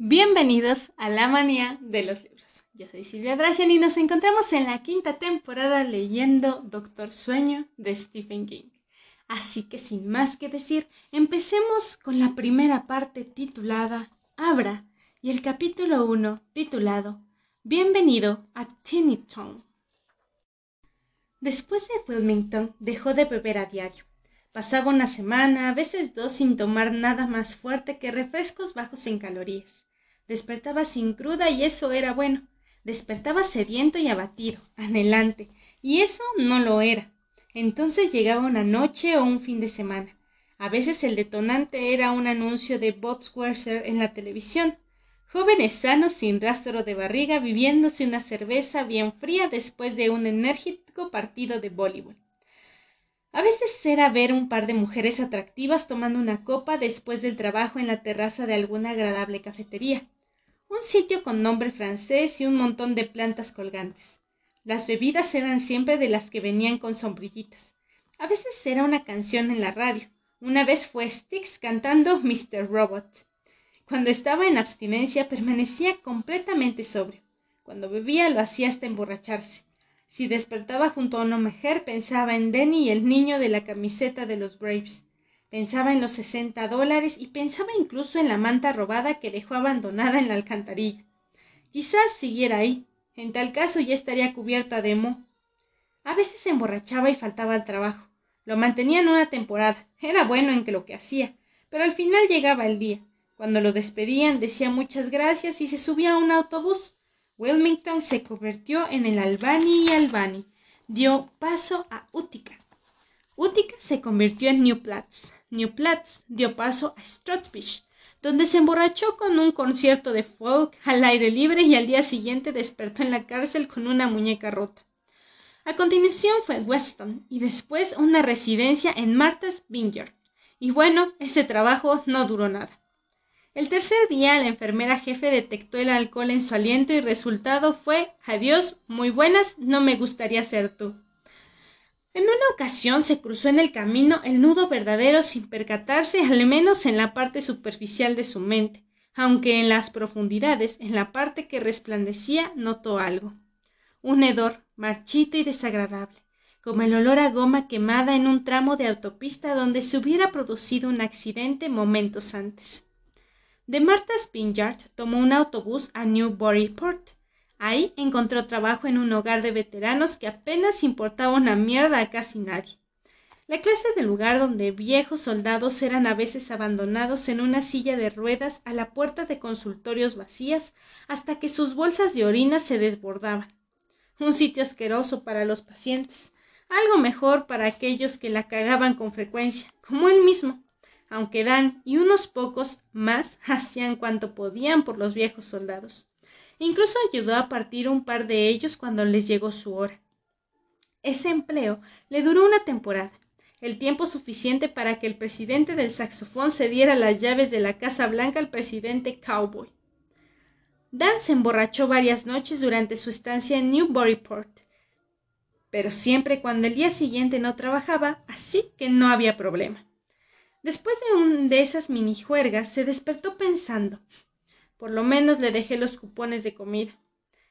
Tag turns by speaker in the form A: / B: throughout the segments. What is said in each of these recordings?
A: Bienvenidos a la manía de los libros. Yo soy Silvia Drashan y nos encontramos en la quinta temporada leyendo Doctor Sueño de Stephen King. Así que sin más que decir, empecemos con la primera parte titulada Abra y el capítulo 1 titulado Bienvenido a Town. Después de Wilmington dejó de beber a diario. Pasaba una semana, a veces dos, sin tomar nada más fuerte que refrescos bajos en calorías. Despertaba sin cruda y eso era bueno. Despertaba sediento y abatido, anhelante, y eso no lo era. Entonces llegaba una noche o un fin de semana. A veces el detonante era un anuncio de Botswerser en la televisión. Jóvenes sanos sin rastro de barriga viviéndose una cerveza bien fría después de un enérgico partido de voleibol. A veces era ver un par de mujeres atractivas tomando una copa después del trabajo en la terraza de alguna agradable cafetería un sitio con nombre francés y un montón de plantas colgantes. Las bebidas eran siempre de las que venían con sombrillitas. A veces era una canción en la radio. Una vez fue Styx cantando Mr. Robot. Cuando estaba en abstinencia permanecía completamente sobrio. Cuando bebía lo hacía hasta emborracharse. Si despertaba junto a una mujer pensaba en Denny y el niño de la camiseta de los Braves. Pensaba en los sesenta dólares y pensaba incluso en la manta robada que dejó abandonada en la alcantarilla. Quizás siguiera ahí. En tal caso ya estaría cubierta de moho. A veces se emborrachaba y faltaba al trabajo. Lo mantenía en una temporada. Era bueno en que lo que hacía. Pero al final llegaba el día. Cuando lo despedían decía muchas gracias y se subía a un autobús. Wilmington se convirtió en el Albany y Albany. Dio paso a Utica. Utica se convirtió en New Platz. New Platz dio paso a Strotbridge, donde se emborrachó con un concierto de folk al aire libre y al día siguiente despertó en la cárcel con una muñeca rota. A continuación fue Weston y después una residencia en Martha's Vineyard. Y bueno, ese trabajo no duró nada. El tercer día la enfermera jefe detectó el alcohol en su aliento y resultado fue Adiós, muy buenas, no me gustaría ser tú. En una ocasión se cruzó en el camino el nudo verdadero sin percatarse al menos en la parte superficial de su mente, aunque en las profundidades, en la parte que resplandecía, notó algo. Un hedor marchito y desagradable, como el olor a goma quemada en un tramo de autopista donde se hubiera producido un accidente momentos antes. De Martha's Vineyard tomó un autobús a Newburyport, Ahí encontró trabajo en un hogar de veteranos que apenas importaba una mierda a casi nadie. La clase de lugar donde viejos soldados eran a veces abandonados en una silla de ruedas a la puerta de consultorios vacías hasta que sus bolsas de orina se desbordaban. Un sitio asqueroso para los pacientes, algo mejor para aquellos que la cagaban con frecuencia, como él mismo, aunque Dan y unos pocos más hacían cuanto podían por los viejos soldados. Incluso ayudó a partir un par de ellos cuando les llegó su hora. Ese empleo le duró una temporada, el tiempo suficiente para que el presidente del saxofón cediera las llaves de la Casa Blanca al presidente Cowboy. Dan se emborrachó varias noches durante su estancia en Newburyport, pero siempre cuando el día siguiente no trabajaba, así que no había problema. Después de un de esas minijuergas, se despertó pensando por lo menos le dejé los cupones de comida.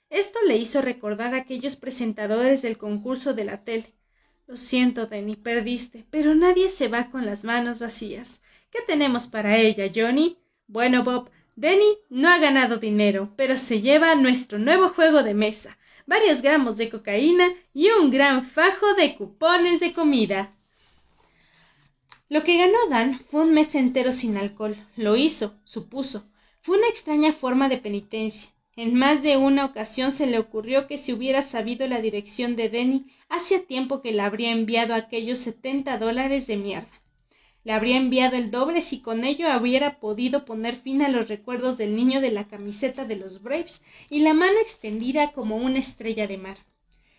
A: Esto le hizo recordar a aquellos presentadores del concurso de la tele. Lo siento, Denny, perdiste, pero nadie se va con las manos vacías. ¿Qué tenemos para ella, Johnny? Bueno, Bob, Denny no ha ganado dinero, pero se lleva nuestro nuevo juego de mesa, varios gramos de cocaína y un gran fajo de cupones de comida. Lo que ganó Dan fue un mes entero sin alcohol. Lo hizo, supuso, fue una extraña forma de penitencia. En más de una ocasión se le ocurrió que si hubiera sabido la dirección de Denny, hacía tiempo que le habría enviado aquellos setenta dólares de mierda. Le habría enviado el doble si con ello hubiera podido poner fin a los recuerdos del niño de la camiseta de los Braves y la mano extendida como una estrella de mar.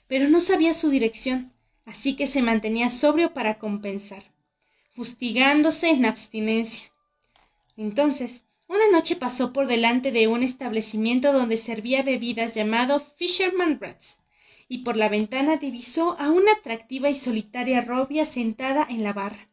A: Pero no sabía su dirección, así que se mantenía sobrio para compensar, fustigándose en abstinencia. Entonces, una noche pasó por delante de un establecimiento donde servía bebidas llamado Fisherman Rats, y por la ventana divisó a una atractiva y solitaria rubia sentada en la barra.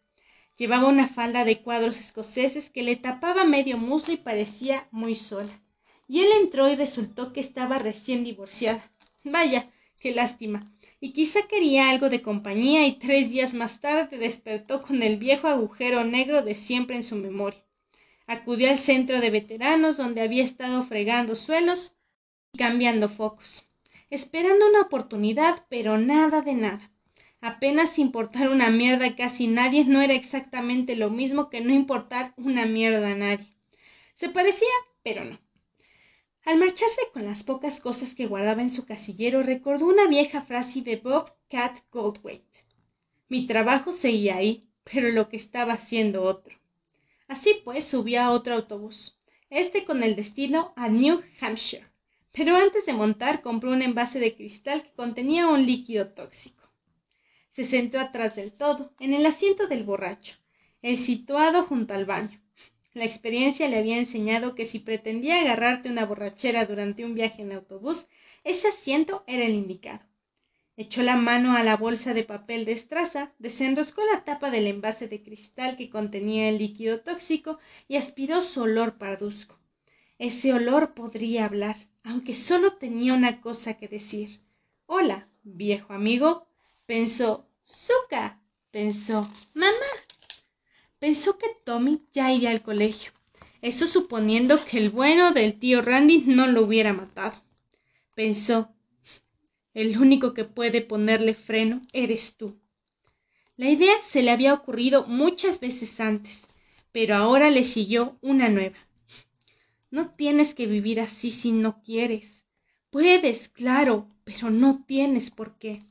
A: Llevaba una falda de cuadros escoceses que le tapaba medio muslo y parecía muy sola. y él entró y resultó que estaba recién divorciada. Vaya, qué lástima. Y quizá quería algo de compañía y tres días más tarde despertó con el viejo agujero negro de siempre en su memoria. Acudió al centro de veteranos donde había estado fregando suelos y cambiando focos, esperando una oportunidad, pero nada de nada. Apenas importar una mierda a casi nadie no era exactamente lo mismo que no importar una mierda a nadie. Se parecía, pero no. Al marcharse con las pocas cosas que guardaba en su casillero, recordó una vieja frase de Bob Cat Goldthwait. Mi trabajo seguía ahí, pero lo que estaba haciendo otro. Así pues, subió a otro autobús, este con el destino a New Hampshire. Pero antes de montar, compró un envase de cristal que contenía un líquido tóxico. Se sentó atrás del todo, en el asiento del borracho, el situado junto al baño. La experiencia le había enseñado que si pretendía agarrarte una borrachera durante un viaje en autobús, ese asiento era el indicado. Echó la mano a la bolsa de papel de estraza, desenroscó la tapa del envase de cristal que contenía el líquido tóxico y aspiró su olor parduzco. Ese olor podría hablar, aunque solo tenía una cosa que decir. Hola, viejo amigo. Pensó. Zuka. Pensó. Mamá. Pensó que Tommy ya iría al colegio. Eso suponiendo que el bueno del tío Randy no lo hubiera matado. Pensó, el único que puede ponerle freno eres tú. La idea se le había ocurrido muchas veces antes, pero ahora le siguió una nueva. No tienes que vivir así si no quieres. Puedes, claro, pero no tienes por qué.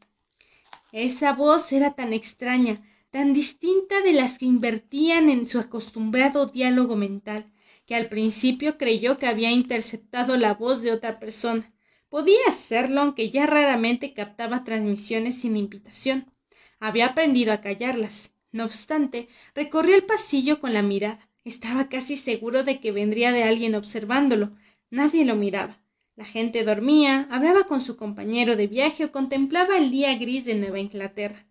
A: Esa voz era tan extraña, tan distinta de las que invertían en su acostumbrado diálogo mental, que al principio creyó que había interceptado la voz de otra persona. Podía hacerlo, aunque ya raramente captaba transmisiones sin invitación. Había aprendido a callarlas. No obstante, recorrió el pasillo con la mirada. Estaba casi seguro de que vendría de alguien observándolo. Nadie lo miraba. La gente dormía, hablaba con su compañero de viaje o contemplaba el día gris de Nueva Inglaterra.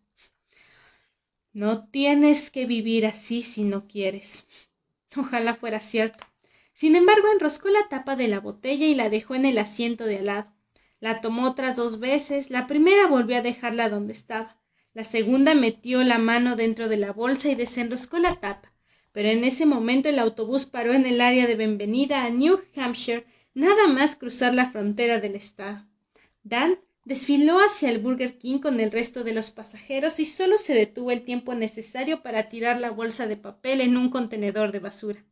A: No tienes que vivir así si no quieres. Ojalá fuera cierto. Sin embargo, enroscó la tapa de la botella y la dejó en el asiento de al. La tomó otras dos veces, la primera volvió a dejarla donde estaba. La segunda metió la mano dentro de la bolsa y desenroscó la tapa. Pero en ese momento el autobús paró en el área de bienvenida a New Hampshire, nada más cruzar la frontera del estado. Dan Desfiló hacia el Burger King con el resto de los pasajeros y solo se detuvo el tiempo necesario para tirar la bolsa de papel en un contenedor de basura.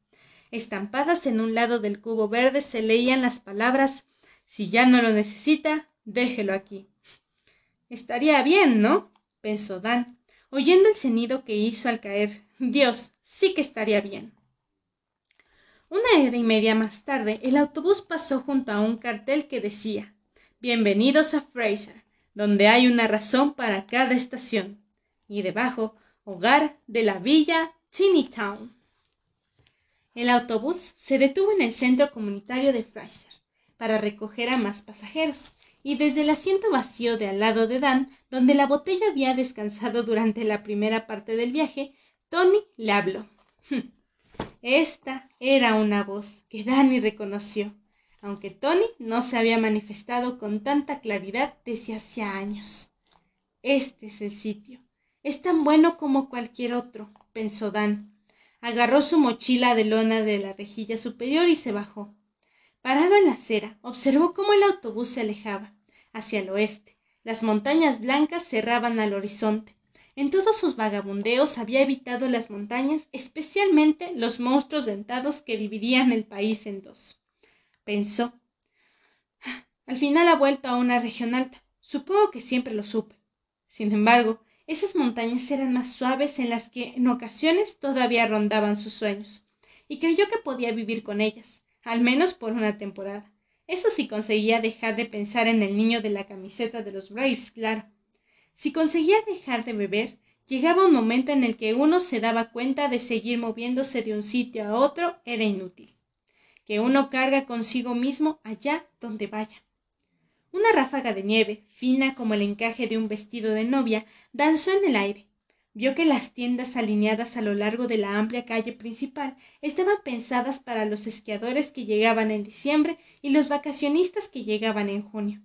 A: Estampadas en un lado del cubo verde se leían las palabras Si ya no lo necesita, déjelo aquí. Estaría bien, ¿no? pensó Dan, oyendo el sonido que hizo al caer. Dios, sí que estaría bien. Una hora y media más tarde, el autobús pasó junto a un cartel que decía Bienvenidos a Fraser, donde hay una razón para cada estación. Y debajo, hogar de la villa Town. El autobús se detuvo en el centro comunitario de Fraser para recoger a más pasajeros, y desde el asiento vacío de al lado de Dan, donde la botella había descansado durante la primera parte del viaje, Tony le habló. Esta era una voz que Danny reconoció aunque Tony no se había manifestado con tanta claridad desde hacía años. Este es el sitio. Es tan bueno como cualquier otro, pensó Dan. Agarró su mochila de lona de la rejilla superior y se bajó. Parado en la acera, observó cómo el autobús se alejaba, hacia el oeste. Las montañas blancas cerraban al horizonte. En todos sus vagabundeos había evitado las montañas, especialmente los monstruos dentados que dividían el país en dos pensó. Al final ha vuelto a una región alta. Supongo que siempre lo supe. Sin embargo, esas montañas eran más suaves en las que en ocasiones todavía rondaban sus sueños, y creyó que podía vivir con ellas, al menos por una temporada. Eso sí conseguía dejar de pensar en el niño de la camiseta de los Braves, claro. Si conseguía dejar de beber, llegaba un momento en el que uno se daba cuenta de seguir moviéndose de un sitio a otro era inútil que uno carga consigo mismo allá donde vaya. Una ráfaga de nieve, fina como el encaje de un vestido de novia, danzó en el aire. Vio que las tiendas alineadas a lo largo de la amplia calle principal estaban pensadas para los esquiadores que llegaban en diciembre y los vacacionistas que llegaban en junio.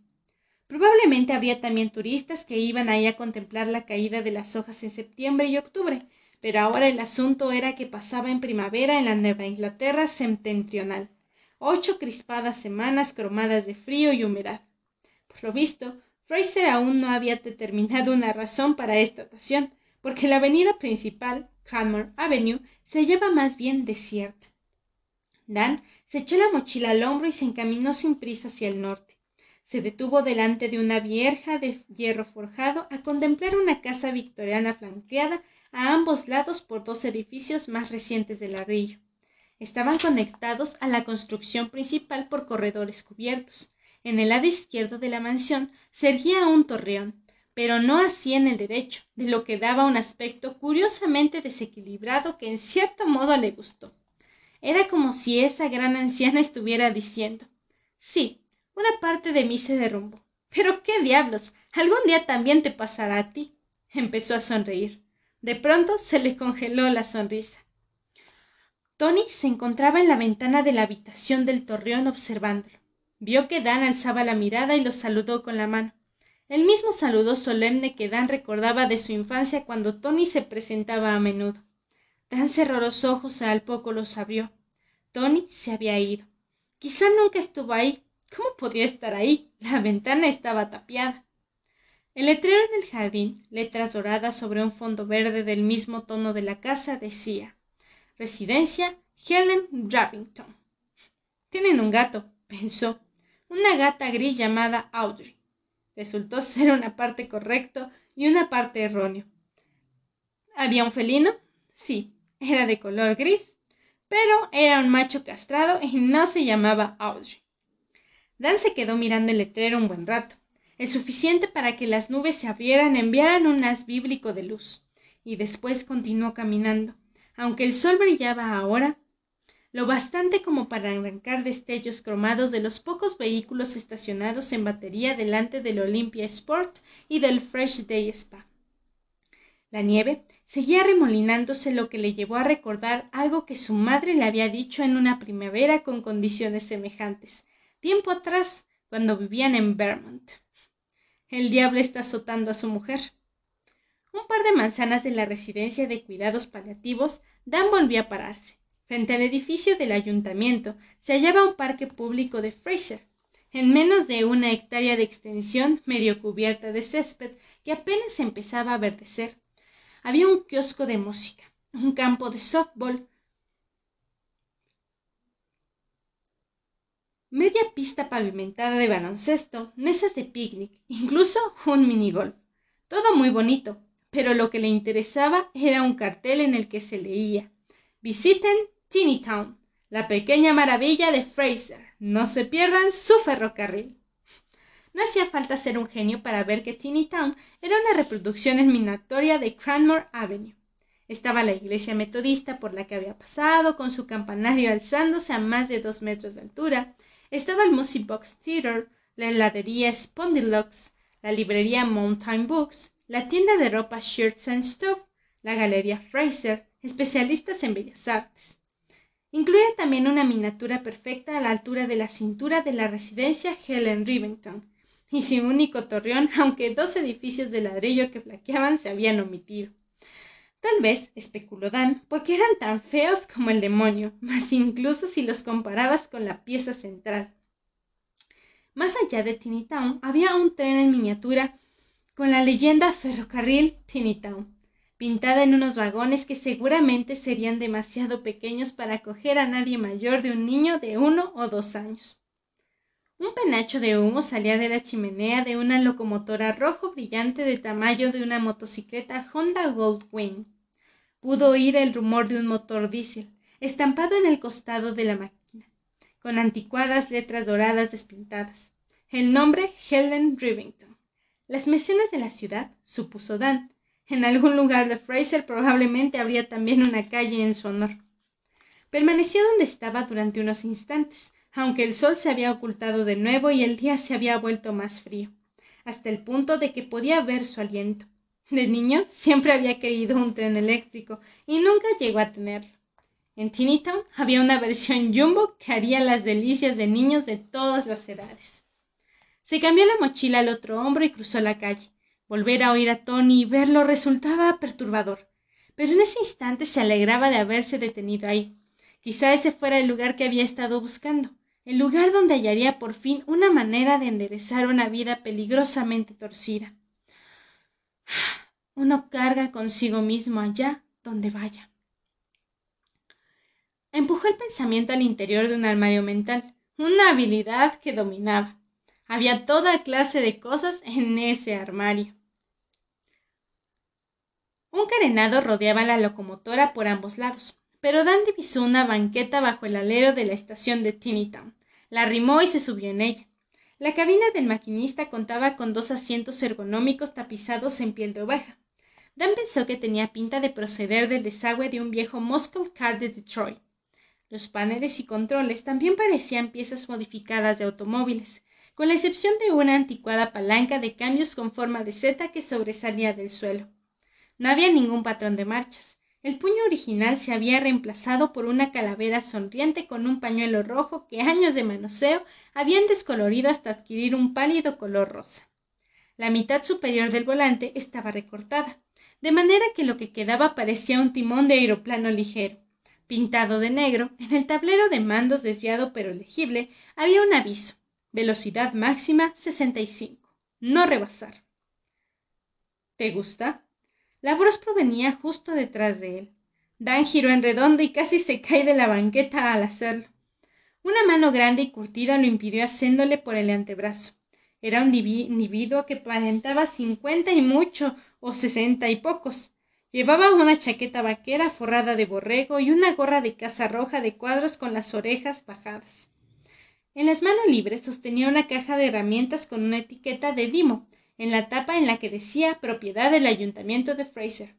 A: Probablemente habría también turistas que iban ahí a contemplar la caída de las hojas en septiembre y octubre, pero ahora el asunto era que pasaba en primavera en la Nueva Inglaterra septentrional. Ocho crispadas semanas cromadas de frío y humedad. Por lo visto, Fraser aún no había determinado una razón para esta ocasión, porque la avenida principal, Cranmore Avenue, se hallaba más bien desierta. Dan se echó la mochila al hombro y se encaminó sin prisa hacia el norte. Se detuvo delante de una vieja de hierro forjado a contemplar una casa victoriana flanqueada a ambos lados por dos edificios más recientes de ladrillo. Estaban conectados a la construcción principal por corredores cubiertos. En el lado izquierdo de la mansión se erguía un torreón, pero no así en el derecho, de lo que daba un aspecto curiosamente desequilibrado que en cierto modo le gustó. Era como si esa gran anciana estuviera diciendo Sí, una parte de mí se derrumbó. Pero qué diablos. algún día también te pasará a ti. Empezó a sonreír. De pronto se le congeló la sonrisa. Tony se encontraba en la ventana de la habitación del torreón observándolo. Vio que Dan alzaba la mirada y lo saludó con la mano el mismo saludo solemne que Dan recordaba de su infancia cuando Tony se presentaba a menudo. Dan cerró los ojos al poco los abrió. Tony se había ido. Quizá nunca estuvo ahí. ¿Cómo podía estar ahí? La ventana estaba tapiada. El letrero en el jardín, letras doradas sobre un fondo verde del mismo tono de la casa, decía Residencia Helen Ravington. Tienen un gato, pensó, una gata gris llamada Audrey resultó ser una parte correcto y una parte erróneo. ¿Había un felino? Sí, era de color gris, pero era un macho castrado y no se llamaba Audrey. Dan se quedó mirando el letrero un buen rato, el suficiente para que las nubes se abrieran y enviaran un haz bíblico de luz, y después continuó caminando. Aunque el sol brillaba ahora, lo bastante como para arrancar destellos cromados de los pocos vehículos estacionados en batería delante del Olympia Sport y del Fresh Day Spa. La nieve seguía remolinándose lo que le llevó a recordar algo que su madre le había dicho en una primavera con condiciones semejantes, tiempo atrás, cuando vivían en Vermont. El diablo está azotando a su mujer. Un par de manzanas de la residencia de cuidados paliativos, Dan volvió a pararse. Frente al edificio del ayuntamiento se hallaba un parque público de Fraser, en menos de una hectárea de extensión, medio cubierta de césped, que apenas empezaba a verdecer. Había un kiosco de música, un campo de softball, media pista pavimentada de baloncesto, mesas de picnic, incluso un minigolf. Todo muy bonito, pero lo que le interesaba era un cartel en el que se leía Visiten Town, la pequeña maravilla de Fraser. No se pierdan su ferrocarril. No hacía falta ser un genio para ver que Town era una reproducción en miniatura de Cranmore Avenue. Estaba la iglesia metodista por la que había pasado, con su campanario alzándose a más de dos metros de altura. Estaba el Music Box Theater, la heladería Spondylocks, la librería Mountain Books, la tienda de ropa Shirts and Stuff, la galería Fraser, especialistas en bellas artes. Incluía también una miniatura perfecta a la altura de la cintura de la residencia Helen Rivington, y sin único torreón, aunque dos edificios de ladrillo que flaqueaban se habían omitido. Tal vez, especuló Dan, porque eran tan feos como el demonio, más incluso si los comparabas con la pieza central. Más allá de Town había un tren en miniatura con la leyenda Ferrocarril Town pintada en unos vagones que seguramente serían demasiado pequeños para acoger a nadie mayor de un niño de uno o dos años. Un penacho de humo salía de la chimenea de una locomotora rojo brillante de tamaño de una motocicleta Honda Goldwing. Pudo oír el rumor de un motor diésel, estampado en el costado de la máquina, con anticuadas letras doradas despintadas. El nombre Helen Rivington. Las mecenas de la ciudad, supuso Dan, en algún lugar de Fraser probablemente habría también una calle en su honor. Permaneció donde estaba durante unos instantes, aunque el sol se había ocultado de nuevo y el día se había vuelto más frío, hasta el punto de que podía ver su aliento. De niño siempre había querido un tren eléctrico y nunca llegó a tenerlo. En Town había una versión jumbo que haría las delicias de niños de todas las edades. Se cambió la mochila al otro hombro y cruzó la calle. Volver a oír a Tony y verlo resultaba perturbador, pero en ese instante se alegraba de haberse detenido ahí. Quizá ese fuera el lugar que había estado buscando, el lugar donde hallaría por fin una manera de enderezar una vida peligrosamente torcida. Uno carga consigo mismo allá donde vaya. Empujó el pensamiento al interior de un armario mental, una habilidad que dominaba. Había toda clase de cosas en ese armario. Un carenado rodeaba la locomotora por ambos lados, pero Dan divisó una banqueta bajo el alero de la estación de Town. La arrimó y se subió en ella. La cabina del maquinista contaba con dos asientos ergonómicos tapizados en piel de oveja. Dan pensó que tenía pinta de proceder del desagüe de un viejo muscle car de Detroit. Los paneles y controles también parecían piezas modificadas de automóviles, con la excepción de una anticuada palanca de cambios con forma de seta que sobresalía del suelo. No había ningún patrón de marchas. El puño original se había reemplazado por una calavera sonriente con un pañuelo rojo que años de manoseo habían descolorido hasta adquirir un pálido color rosa. La mitad superior del volante estaba recortada, de manera que lo que quedaba parecía un timón de aeroplano ligero. Pintado de negro, en el tablero de mandos desviado pero legible, había un aviso Velocidad máxima 65. No rebasar. ¿Te gusta? La voz provenía justo detrás de él. Dan giró en redondo y casi se cae de la banqueta al hacerlo. Una mano grande y curtida lo impidió haciéndole por el antebrazo. Era un individuo que aparentaba cincuenta y mucho o sesenta y pocos. Llevaba una chaqueta vaquera forrada de borrego y una gorra de caza roja de cuadros con las orejas bajadas. En las manos libres sostenía una caja de herramientas con una etiqueta de Dimo, en la tapa en la que decía propiedad del ayuntamiento de Fraser.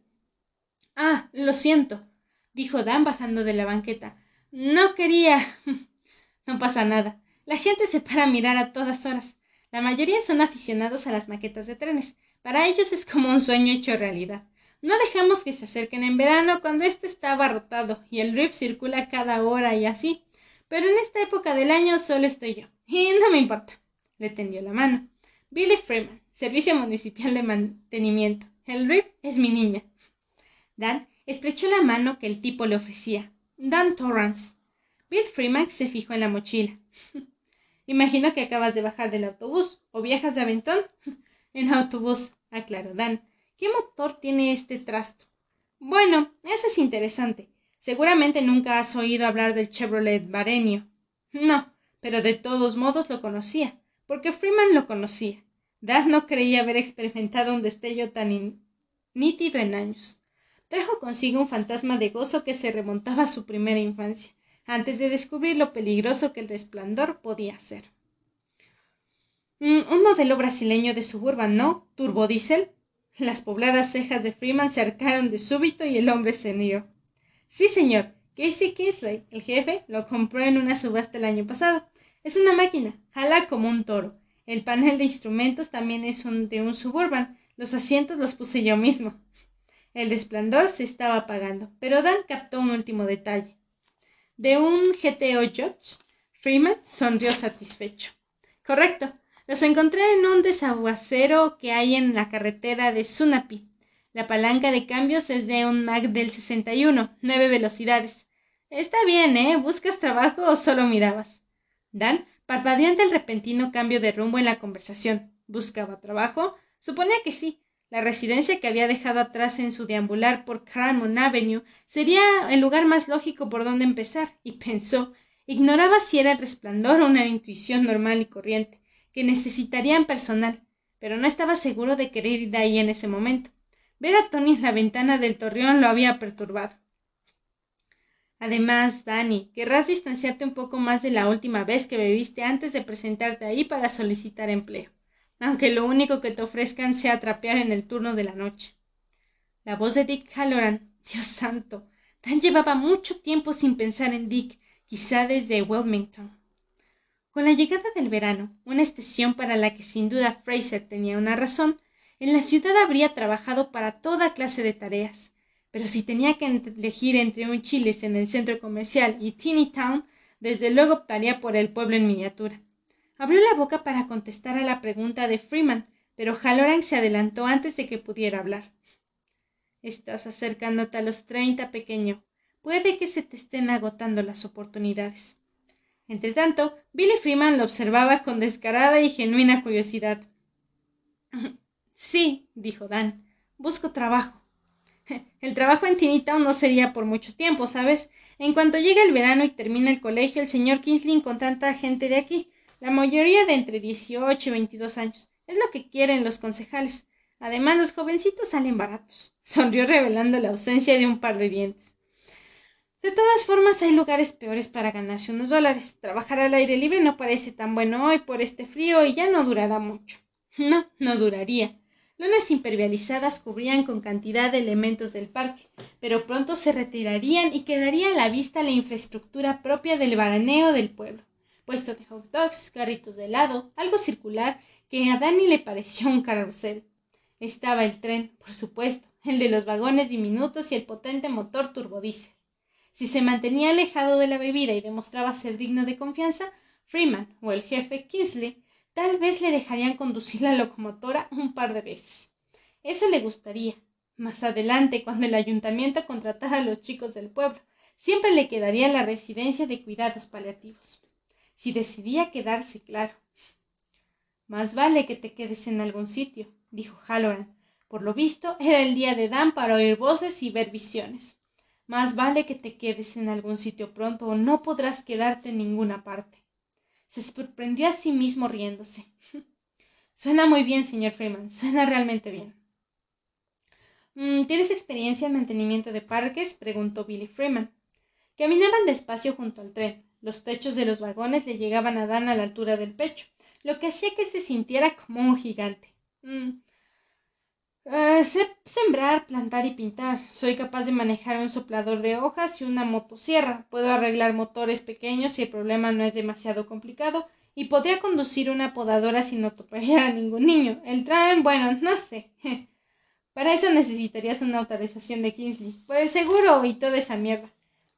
A: Ah, lo siento, dijo Dan bajando de la banqueta. No quería. no pasa nada. La gente se para a mirar a todas horas. La mayoría son aficionados a las maquetas de trenes. Para ellos es como un sueño hecho realidad. No dejamos que se acerquen en verano cuando éste está abarrotado y el riff circula cada hora y así. Pero en esta época del año solo estoy yo. Y no me importa. Le tendió la mano. Billy Freeman, Servicio Municipal de Mantenimiento. El Riff es mi niña. Dan estrechó la mano que el tipo le ofrecía. Dan Torrance. Bill Freeman se fijó en la mochila. Imagino que acabas de bajar del autobús. ¿O viajas de aventón? en autobús, aclaró Dan. ¿Qué motor tiene este trasto? Bueno, eso es interesante. Seguramente nunca has oído hablar del Chevrolet Varenio. No, pero de todos modos lo conocía, porque Freeman lo conocía. Dad no creía haber experimentado un destello tan nítido en años. Trajo consigo un fantasma de gozo que se remontaba a su primera infancia, antes de descubrir lo peligroso que el resplandor podía ser. Mm, un modelo brasileño de suburban, ¿no? ¿Turbodiesel? Las pobladas cejas de Freeman se arcaron de súbito y el hombre se rió. Sí, señor. Casey Kingsley, el jefe, lo compró en una subasta el año pasado. Es una máquina, jala como un toro. El panel de instrumentos también es de un suburban. Los asientos los puse yo mismo. El resplandor se estaba apagando, pero Dan captó un último detalle. De un GTO Judge, Freeman sonrió satisfecho. Correcto. Los encontré en un desaguacero que hay en la carretera de Sunapi. La palanca de cambios es de un Mac del 61, nueve velocidades. Está bien, ¿eh? ¿Buscas trabajo o solo mirabas? Dan parpadeó ante el repentino cambio de rumbo en la conversación. ¿Buscaba trabajo? Suponía que sí. La residencia que había dejado atrás en su deambular por Cranmon Avenue sería el lugar más lógico por donde empezar, y pensó, ignoraba si era el resplandor o una intuición normal y corriente, que necesitarían personal, pero no estaba seguro de querer ir de ahí en ese momento. Ver a Tony en la ventana del torreón lo había perturbado. Además, Dani, querrás distanciarte un poco más de la última vez que bebiste antes de presentarte ahí para solicitar empleo, aunque lo único que te ofrezcan sea trapear en el turno de la noche. La voz de Dick Halloran, Dios santo, Dan llevaba mucho tiempo sin pensar en Dick, quizá desde Wilmington. Con la llegada del verano, una estación para la que sin duda Fraser tenía una razón, En la ciudad habría trabajado para toda clase de tareas. Pero si tenía que elegir entre un chiles en el centro comercial y Teeny Town, desde luego optaría por el pueblo en miniatura. Abrió la boca para contestar a la pregunta de Freeman, pero Halloran se adelantó antes de que pudiera hablar. Estás acercándote a los treinta, pequeño. Puede que se te estén agotando las oportunidades. Entretanto, Billy Freeman lo observaba con descarada y genuina curiosidad. Sí, dijo Dan, busco trabajo. El trabajo en Tinitown no sería por mucho tiempo, ¿sabes? En cuanto llegue el verano y termine el colegio, el señor Kingsley con tanta gente de aquí, la mayoría de entre dieciocho y veintidós años. Es lo que quieren los concejales. Además, los jovencitos salen baratos. Sonrió revelando la ausencia de un par de dientes. De todas formas, hay lugares peores para ganarse unos dólares. Trabajar al aire libre no parece tan bueno hoy por este frío y ya no durará mucho. No, no duraría. Lonas impermeabilizadas cubrían con cantidad de elementos del parque, pero pronto se retirarían y quedaría a la vista la infraestructura propia del baraneo del pueblo. Puesto de hot dogs, carritos de helado, algo circular que a Dani le pareció un carrusel. Estaba el tren, por supuesto, el de los vagones diminutos y el potente motor turbodiesel. Si se mantenía alejado de la bebida y demostraba ser digno de confianza, Freeman o el jefe Kingsley Tal vez le dejarían conducir la locomotora un par de veces. Eso le gustaría. Más adelante, cuando el ayuntamiento contratara a los chicos del pueblo, siempre le quedaría la residencia de cuidados paliativos. Si decidía quedarse, claro. Más vale que te quedes en algún sitio, dijo Halloran. Por lo visto, era el día de Dan para oír voces y ver visiones. Más vale que te quedes en algún sitio pronto o no podrás quedarte en ninguna parte. Se sorprendió a sí mismo riéndose. Suena muy bien, señor Freeman. Suena realmente bien. Mm, ¿Tienes experiencia en mantenimiento de parques? preguntó Billy Freeman. Caminaban despacio junto al tren. Los techos de los vagones le llegaban a Dan a la altura del pecho, lo que hacía que se sintiera como un gigante. Eh, sé sembrar, plantar y pintar. Soy capaz de manejar un soplador de hojas y una motosierra. Puedo arreglar motores pequeños si el problema no es demasiado complicado. Y podría conducir una podadora sin atropellar a ningún niño. El tren, bueno, no sé. Para eso necesitarías una autorización de Kingsley. Por el seguro y toda esa mierda.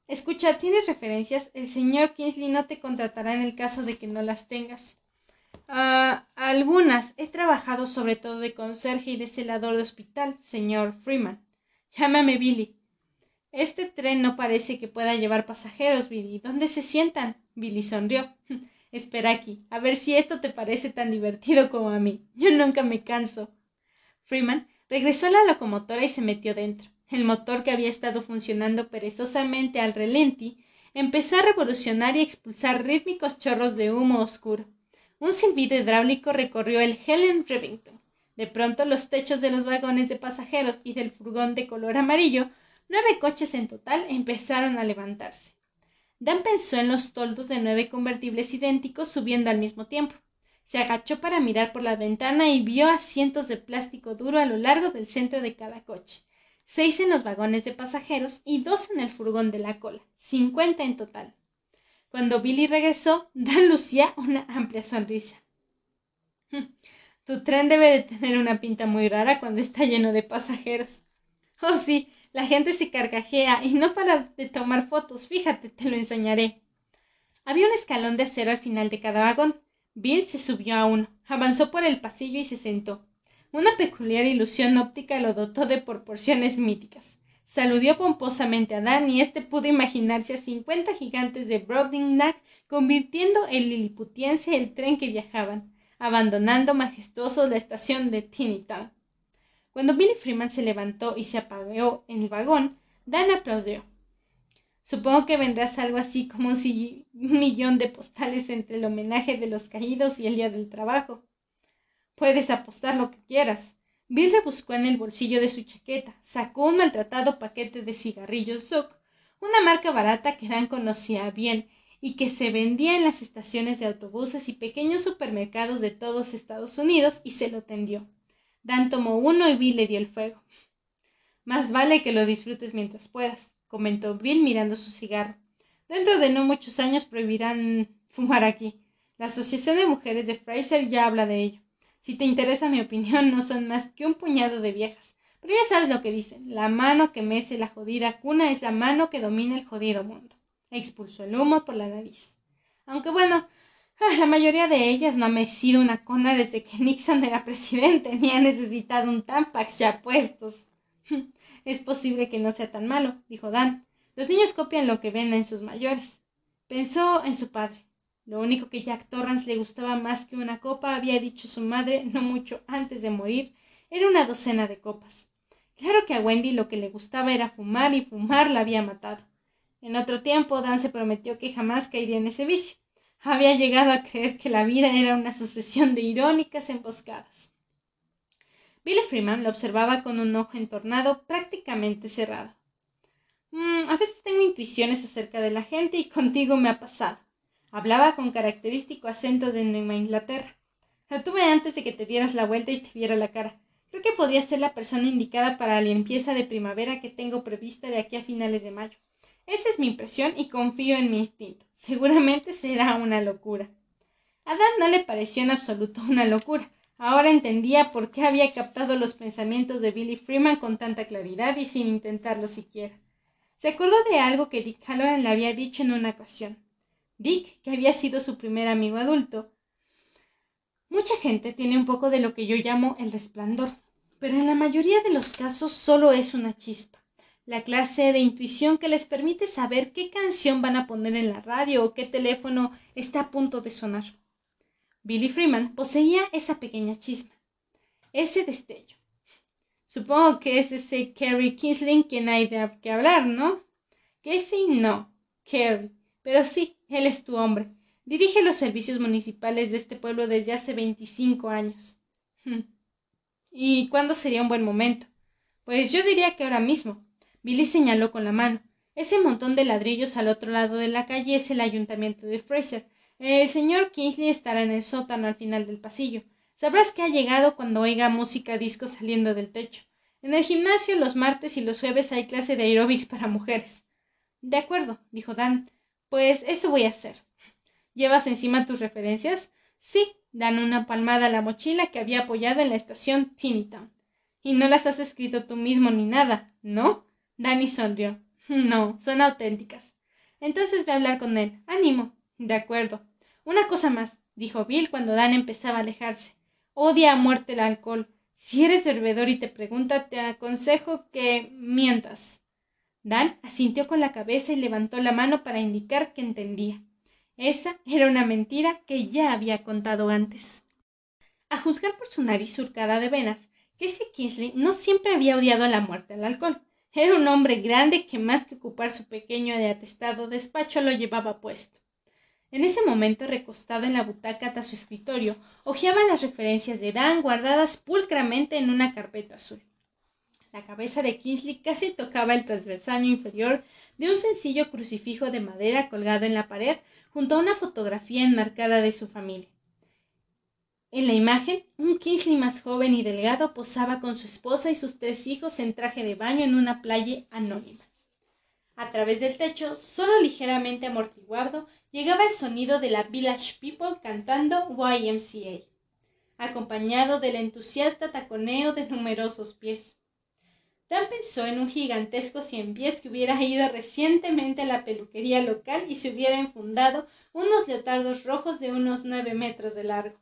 A: Escucha, ¿tienes referencias? El señor Kingsley no te contratará en el caso de que no las tengas. Algunas. He trabajado sobre todo de conserje y de celador de hospital, señor Freeman. Llámame Billy. Este tren no parece que pueda llevar pasajeros, Billy. ¿Dónde se sientan? Billy sonrió. Espera aquí, a ver si esto te parece tan divertido como a mí. Yo nunca me canso. Freeman regresó a la locomotora y se metió dentro. El motor que había estado funcionando perezosamente al relenti empezó a revolucionar y expulsar rítmicos chorros de humo oscuro. Un silbido hidráulico recorrió el Helen Rivington. De pronto los techos de los vagones de pasajeros y del furgón de color amarillo, nueve coches en total, empezaron a levantarse. Dan pensó en los toldos de nueve convertibles idénticos subiendo al mismo tiempo. Se agachó para mirar por la ventana y vio asientos de plástico duro a lo largo del centro de cada coche. Seis en los vagones de pasajeros y dos en el furgón de la cola. Cincuenta en total. Cuando Billy regresó, Dan lucía una amplia sonrisa. Tu tren debe de tener una pinta muy rara cuando está lleno de pasajeros. Oh, sí, la gente se carcajea y no para de tomar fotos. Fíjate, te lo enseñaré. Había un escalón de acero al final de cada vagón. Bill se subió a uno, avanzó por el pasillo y se sentó. Una peculiar ilusión óptica lo dotó de proporciones míticas. Saludió pomposamente a Dan y éste pudo imaginarse a cincuenta gigantes de Brobdingnag convirtiendo en liliputiense el tren que viajaban, abandonando majestuosos la estación de Tinnytown. Cuando Billy Freeman se levantó y se apagó en el vagón, Dan aplaudió. Supongo que vendrás algo así como un, millón de postales entre el homenaje de los caídos y el día del trabajo. Puedes apostar lo que quieras, Bill rebuscó en el bolsillo de su chaqueta, sacó un maltratado paquete de cigarrillos Zuck, una marca barata que Dan conocía bien y que se vendía en las estaciones de autobuses y pequeños supermercados de todos Estados Unidos, y se lo tendió. Dan tomó uno y Bill le dio el fuego. Más vale que lo disfrutes mientras puedas, comentó Bill mirando su cigarro. Dentro de no muchos años prohibirán fumar aquí. La Asociación de Mujeres de Fraser ya habla de ello. Si te interesa mi opinión, no son más que un puñado de viejas. Pero ya sabes lo que dicen. La mano que mece la jodida cuna es la mano que domina el jodido mundo. Expulsó el humo por la nariz. Aunque bueno, ah, la mayoría de ellas no ha mecido una cuna desde que Nixon era presidente, ni ha necesitado un Tampax ya puestos. Es posible que no sea tan malo, dijo Dan. Los niños copian lo que ven en sus mayores. Pensó en su padre. Lo único que Jack Torrance le gustaba más que una copa, había dicho su madre no mucho antes de morir, era una docena de copas. Claro que a Wendy lo que le gustaba era fumar y fumar la había matado. En otro tiempo, Dan se prometió que jamás caería en ese vicio. Había llegado a creer que la vida era una sucesión de irónicas emboscadas. Billy Freeman lo observaba con un ojo entornado prácticamente cerrado. Mm, a veces tengo intuiciones acerca de la gente y contigo me ha pasado. Hablaba con característico acento de Nueva Inglaterra. La tuve antes de que te dieras la vuelta y te viera la cara. Creo que podría ser la persona indicada para la limpieza de primavera que tengo prevista de aquí a finales de mayo. Esa es mi impresión y confío en mi instinto. Seguramente será una locura. A Dan no le pareció en absoluto una locura. Ahora entendía por qué había captado los pensamientos de Billy Freeman con tanta claridad y sin intentarlo siquiera. Se acordó de algo que Dick Halloran le había dicho en una ocasión. Dick, que había sido su primer amigo adulto. Mucha gente tiene un poco de lo que yo llamo el resplandor, pero en la mayoría de los casos solo es una chispa, la clase de intuición que les permite saber qué canción van a poner en la radio o qué teléfono está a punto de sonar. Billy Freeman poseía esa pequeña chispa, ese destello. Supongo que es ese Kerry Kinsling quien hay de que hablar, ¿no? Casey no, Kerry, pero sí, él es tu hombre. Dirige los servicios municipales de este pueblo desde hace veinticinco años. ¿Y cuándo sería un buen momento? Pues yo diría que ahora mismo. Billy señaló con la mano. Ese montón de ladrillos al otro lado de la calle es el ayuntamiento de Fraser. El señor Kingsley estará en el sótano al final del pasillo. Sabrás que ha llegado cuando oiga música disco saliendo del techo. En el gimnasio los martes y los jueves hay clase de aeróbics para mujeres. De acuerdo, dijo Dan. Pues eso voy a hacer. ¿Llevas encima tus referencias? Sí, dan una palmada a la mochila que había apoyado en la estación Town. Y no las has escrito tú mismo ni nada, ¿no? Danny sonrió. No, son auténticas. Entonces ve a hablar con él. Ánimo. De acuerdo. Una cosa más, dijo Bill cuando Dan empezaba a alejarse. Odia a muerte el alcohol. Si eres bebedor y te pregunta, te aconsejo que mientas. Dan asintió con la cabeza y levantó la mano para indicar que entendía. Esa era una mentira que ya había contado antes. A juzgar por su nariz surcada de venas, Casey Kingsley no siempre había odiado la muerte al alcohol. Era un hombre grande que más que ocupar su pequeño y atestado despacho lo llevaba puesto. En ese momento, recostado en la butaca tras su escritorio, hojeaba las referencias de Dan guardadas pulcramente en una carpeta azul. La cabeza de Kingsley casi tocaba el transversaño inferior de un sencillo crucifijo de madera colgado en la pared junto a una fotografía enmarcada de su familia. En la imagen, un Kingsley más joven y delgado posaba con su esposa y sus tres hijos en traje de baño en una playa anónima. A través del techo, solo ligeramente amortiguado, llegaba el sonido de la Village People cantando YMCA, acompañado del entusiasta taconeo de numerosos pies. Dan pensó en un gigantesco cien pies que hubiera ido recientemente a la peluquería local y se hubiera enfundado unos leotardos rojos de unos nueve metros de largo.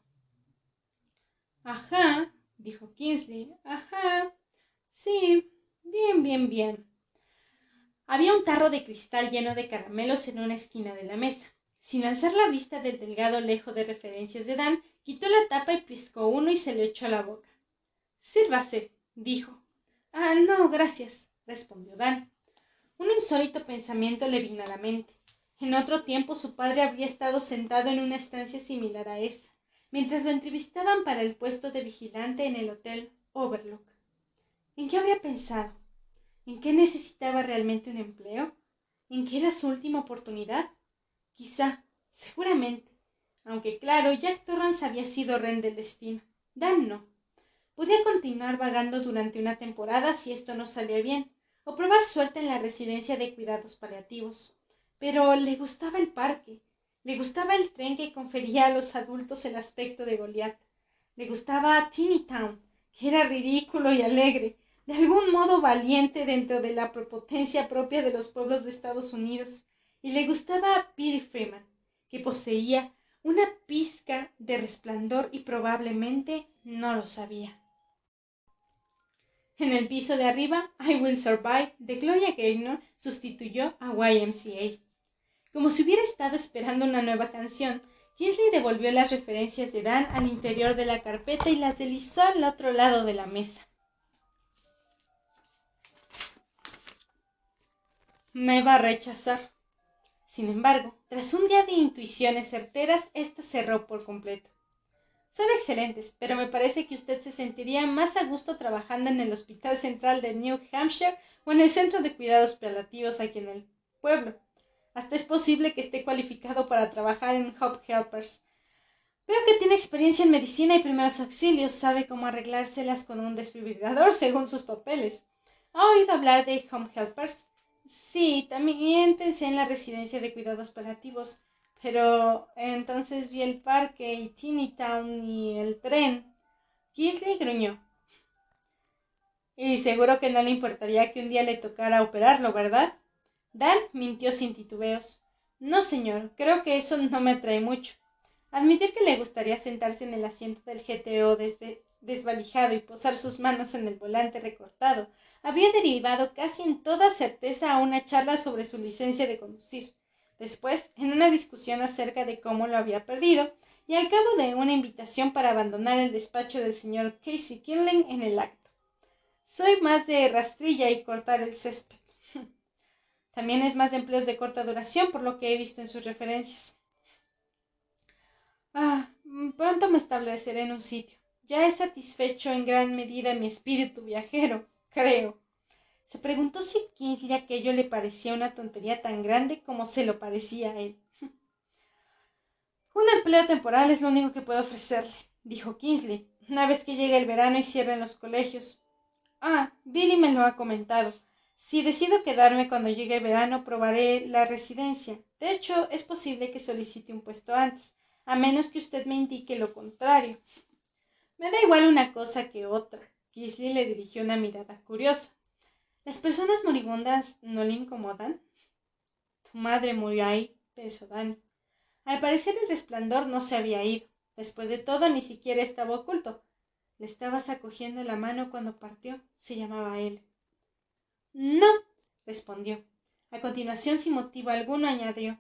A: Ajá, dijo Kingsley. Ajá. Sí. Bien, bien, bien. Había un tarro de cristal lleno de caramelos en una esquina de la mesa. Sin alzar la vista del delgado lejo de referencias de Dan, quitó la tapa y piscó uno y se le echó a la boca. Sírvase, dijo. Ah, no, gracias, respondió Dan. Un insólito pensamiento le vino a la mente. En otro tiempo su padre habría estado sentado en una estancia similar a esa, mientras lo entrevistaban para el puesto de vigilante en el Hotel Overlook. ¿En qué habría pensado? ¿En qué necesitaba realmente un empleo? ¿En qué era su última oportunidad? Quizá, seguramente, aunque claro, Jack Torrance había sido ren del destino. Dan no. Podía continuar vagando durante una temporada si esto no salía bien, o probar suerte en la residencia de cuidados paliativos. Pero le gustaba el parque, le gustaba el tren que confería a los adultos el aspecto de Goliat, Le gustaba a Town, que era ridículo y alegre, de algún modo valiente dentro de la prepotencia propia de los pueblos de Estados Unidos, y le gustaba a Billy Freeman, que poseía una pizca de resplandor y probablemente no lo sabía. En el piso de arriba, I Will Survive de Gloria Gaynor sustituyó a YMCA. Como si hubiera estado esperando una nueva canción, Kingsley devolvió las referencias de Dan al interior de la carpeta y las deslizó al otro lado de la mesa. Me va a rechazar. Sin embargo, tras un día de intuiciones certeras, ésta cerró por completo. Son excelentes, pero me parece que usted se sentiría más a gusto trabajando en el Hospital Central de New Hampshire o en el Centro de Cuidados Paliativos aquí en el pueblo. Hasta es posible que esté cualificado para trabajar en Hop Helpers. Veo que tiene experiencia en medicina y primeros auxilios, sabe cómo arreglárselas con un desfibrilador según sus papeles. ¿Ha oído hablar de Home Helpers? Sí, también pensé en la residencia de cuidados paliativos. Pero entonces vi el parque y Teeny Town y el tren. Kisley gruñó. Y seguro que no le importaría que un día le tocara operarlo, ¿verdad? Dan mintió sin titubeos. No, señor, creo que eso no me atrae mucho. Admitir que le gustaría sentarse en el asiento del GTO desvalijado y posar sus manos en el volante recortado había derivado casi en toda certeza a una charla sobre su licencia de conducir después en una discusión acerca de cómo lo había perdido, y al cabo de una invitación para abandonar el despacho del señor Casey Kinling en el acto. Soy más de rastrilla y cortar el césped. También es más de empleos de corta duración, por lo que he visto en sus referencias. Ah, pronto me estableceré en un sitio. Ya he satisfecho en gran medida mi espíritu viajero, creo. Se preguntó si Kingsley aquello le parecía una tontería tan grande como se lo parecía a él. Un empleo temporal es lo único que puedo ofrecerle, dijo Kingsley, una vez que llegue el verano y cierren los colegios. Ah, Billy me lo ha comentado. Si decido quedarme cuando llegue el verano, probaré la residencia. De hecho, es posible que solicite un puesto antes, a menos que usted me indique lo contrario. Me da igual una cosa que otra. Kingsley le dirigió una mirada curiosa. ¿Las personas moribundas no le incomodan? Tu madre murió ahí, pensó Dani. Al parecer el resplandor no se había ido. Después de todo, ni siquiera estaba oculto. Le estabas acogiendo la mano cuando partió. Se llamaba él. No, respondió. A continuación, sin motivo alguno, añadió.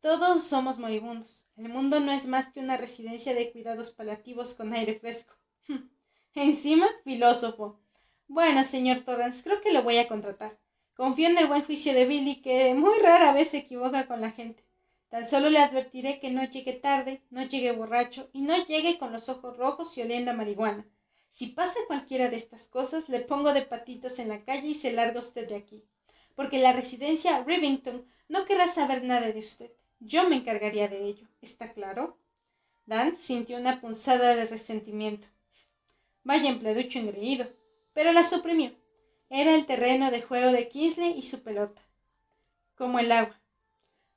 A: Todos somos moribundos. El mundo no es más que una residencia de cuidados paliativos con aire fresco. Encima, filósofo. Bueno, señor Torrance, creo que lo voy a contratar. Confío en el buen juicio de Billy, que muy rara vez se equivoca con la gente. Tan solo le advertiré que no llegue tarde, no llegue borracho y no llegue con los ojos rojos y oliendo a marihuana. Si pasa cualquiera de estas cosas, le pongo de patitas en la calle y se larga usted de aquí. Porque la residencia Rivington no querrá saber nada de usted. Yo me encargaría de ello. ¿Está claro? Dan sintió una punzada de resentimiento. Vaya empleaducho engreído pero la suprimió. Era el terreno de juego de Kingsley y su pelota. Como el agua.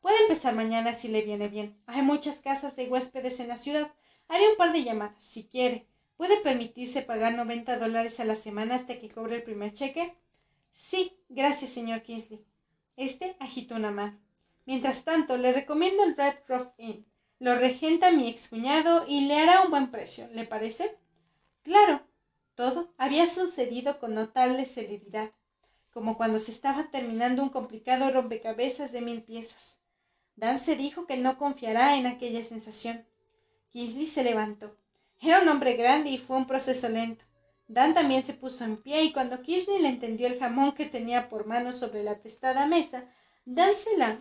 A: Puede empezar mañana si le viene bien. Hay muchas casas de huéspedes en la ciudad. Haré un par de llamadas, si quiere. ¿Puede permitirse pagar noventa dólares a la semana hasta que cobre el primer cheque? Sí, gracias, señor Kingsley. Este agitó una mano. Mientras tanto, le recomiendo el Red Croft Inn. Lo regenta mi excuñado y le hará un buen precio. ¿Le parece? Claro, todo había sucedido con notable celeridad, como cuando se estaba terminando un complicado rompecabezas de mil piezas. Dan se dijo que no confiará en aquella sensación. Kingsley se levantó. Era un hombre grande y fue un proceso lento. Dan también se puso en pie y cuando Kingsley le entendió el jamón que tenía por mano sobre la testada mesa, Dan se la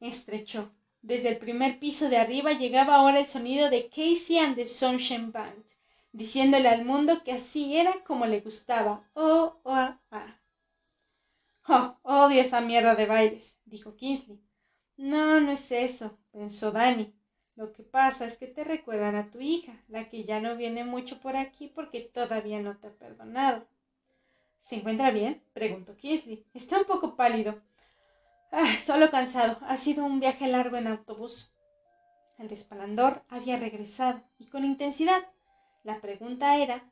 A: estrechó. Desde el primer piso de arriba llegaba ahora el sonido de Casey and the Sunshine Band diciéndole al mundo que así era como le gustaba. Oh, oh, ah. Oh, odio esa mierda de bailes, dijo Kingsley. No, no es eso, pensó Danny. Lo que pasa es que te recuerdan a tu hija, la que ya no viene mucho por aquí porque todavía no te ha perdonado. ¿Se encuentra bien? preguntó Kingsley. Está un poco pálido. Ah, solo cansado. Ha sido un viaje largo en autobús. El resplandor había regresado, y con intensidad. La pregunta era,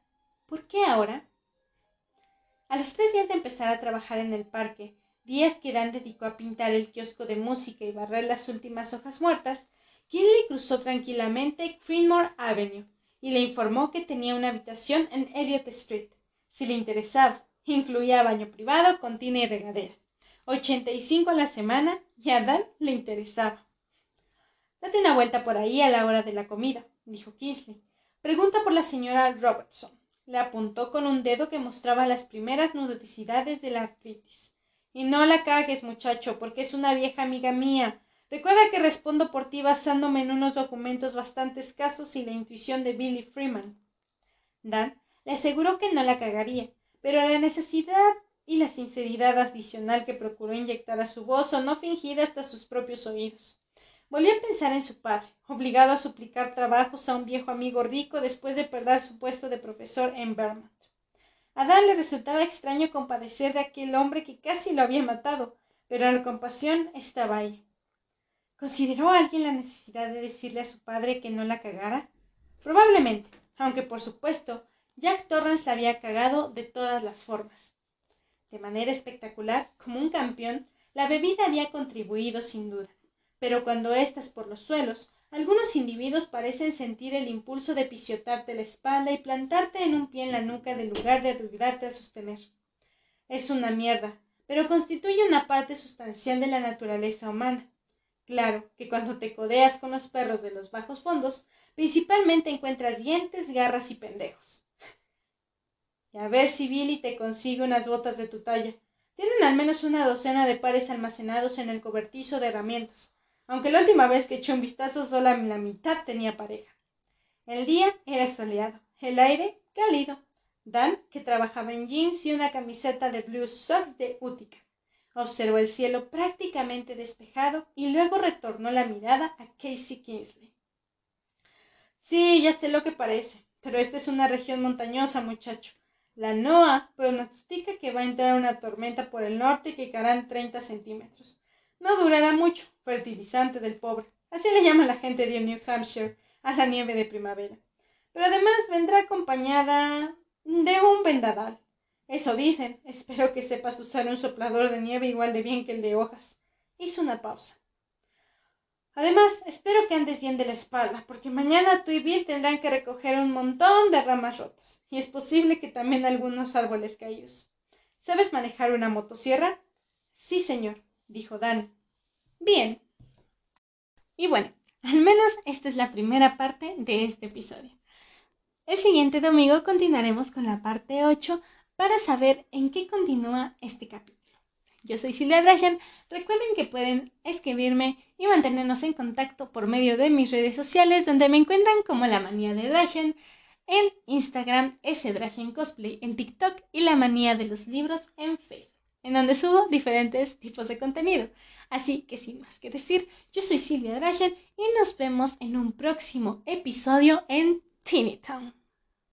A: ¿por qué ahora? A los tres días de empezar a trabajar en el parque, días que Dan dedicó a pintar el kiosco de música y barrer las últimas hojas muertas, Kinley cruzó tranquilamente Creamore Avenue y le informó que tenía una habitación en Elliot Street, si le interesaba. Incluía baño privado con tina y regadera. Ochenta y cinco a la semana y a Dan le interesaba. Date una vuelta por ahí a la hora de la comida, dijo Kingsley. Pregunta por la señora Robertson. Le apuntó con un dedo que mostraba las primeras nudosidades de la artritis. Y no la cagues, muchacho, porque es una vieja amiga mía. Recuerda que respondo por ti basándome en unos documentos bastante escasos y la intuición de Billy Freeman. Dan le aseguró que no la cagaría, pero la necesidad y la sinceridad adicional que procuró inyectar a su voz no fingida hasta sus propios oídos. Volvió a pensar en su padre, obligado a suplicar trabajos a un viejo amigo rico después de perder su puesto de profesor en Vermont. A Dan le resultaba extraño compadecer de aquel hombre que casi lo había matado, pero la compasión estaba ahí. ¿Consideró alguien la necesidad de decirle a su padre que no la cagara? Probablemente, aunque por supuesto Jack Torrance la había cagado de todas las formas. De manera espectacular, como un campeón, la bebida había contribuido sin duda, pero cuando estás por los suelos, algunos individuos parecen sentir el impulso de pisiotarte la espalda y plantarte en un pie en la nuca en lugar de ayudarte a sostener. Es una mierda, pero constituye una parte sustancial de la naturaleza humana. Claro que cuando te codeas con los perros de los bajos fondos, principalmente encuentras dientes, garras y pendejos. Y a ver si Billy te consigue unas botas de tu talla. Tienen al menos una docena de pares almacenados en el cobertizo de herramientas, aunque la última vez que eché un vistazo solo la mitad tenía pareja. El día era soleado, el aire cálido. Dan, que trabajaba en jeans y una camiseta de blue socks de Útica, Observó el cielo prácticamente despejado y luego retornó la mirada a Casey Kingsley. Sí, ya sé lo que parece, pero esta es una región montañosa, muchacho. La NOAA pronostica que va a entrar una tormenta por el norte que caerán 30 centímetros. No durará mucho, fertilizante del pobre. Así le llama la gente de New Hampshire a la nieve de primavera. Pero además vendrá acompañada de un vendadal. Eso dicen. Espero que sepas usar un soplador de nieve igual de bien que el de hojas. Hizo una pausa. Además, espero que andes bien de la espalda, porque mañana tú y Bill tendrán que recoger un montón de ramas rotas, y es posible que también algunos árboles caídos. ¿Sabes manejar una motosierra? Sí, señor, dijo Dan. Bien. Y bueno, al menos esta es la primera parte de este episodio. El siguiente domingo continuaremos con la parte 8 para saber en qué continúa este capítulo. Yo soy Silvia Drashan. Recuerden que pueden escribirme y mantenernos en contacto por medio de mis redes sociales, donde me encuentran como La Manía de Drashan en Instagram, S Cosplay en TikTok y La Manía de los Libros en Facebook, en donde subo diferentes tipos de contenido. Así que sin más que decir, yo soy Silvia Drashan y nos vemos en un próximo episodio en Teeny Town.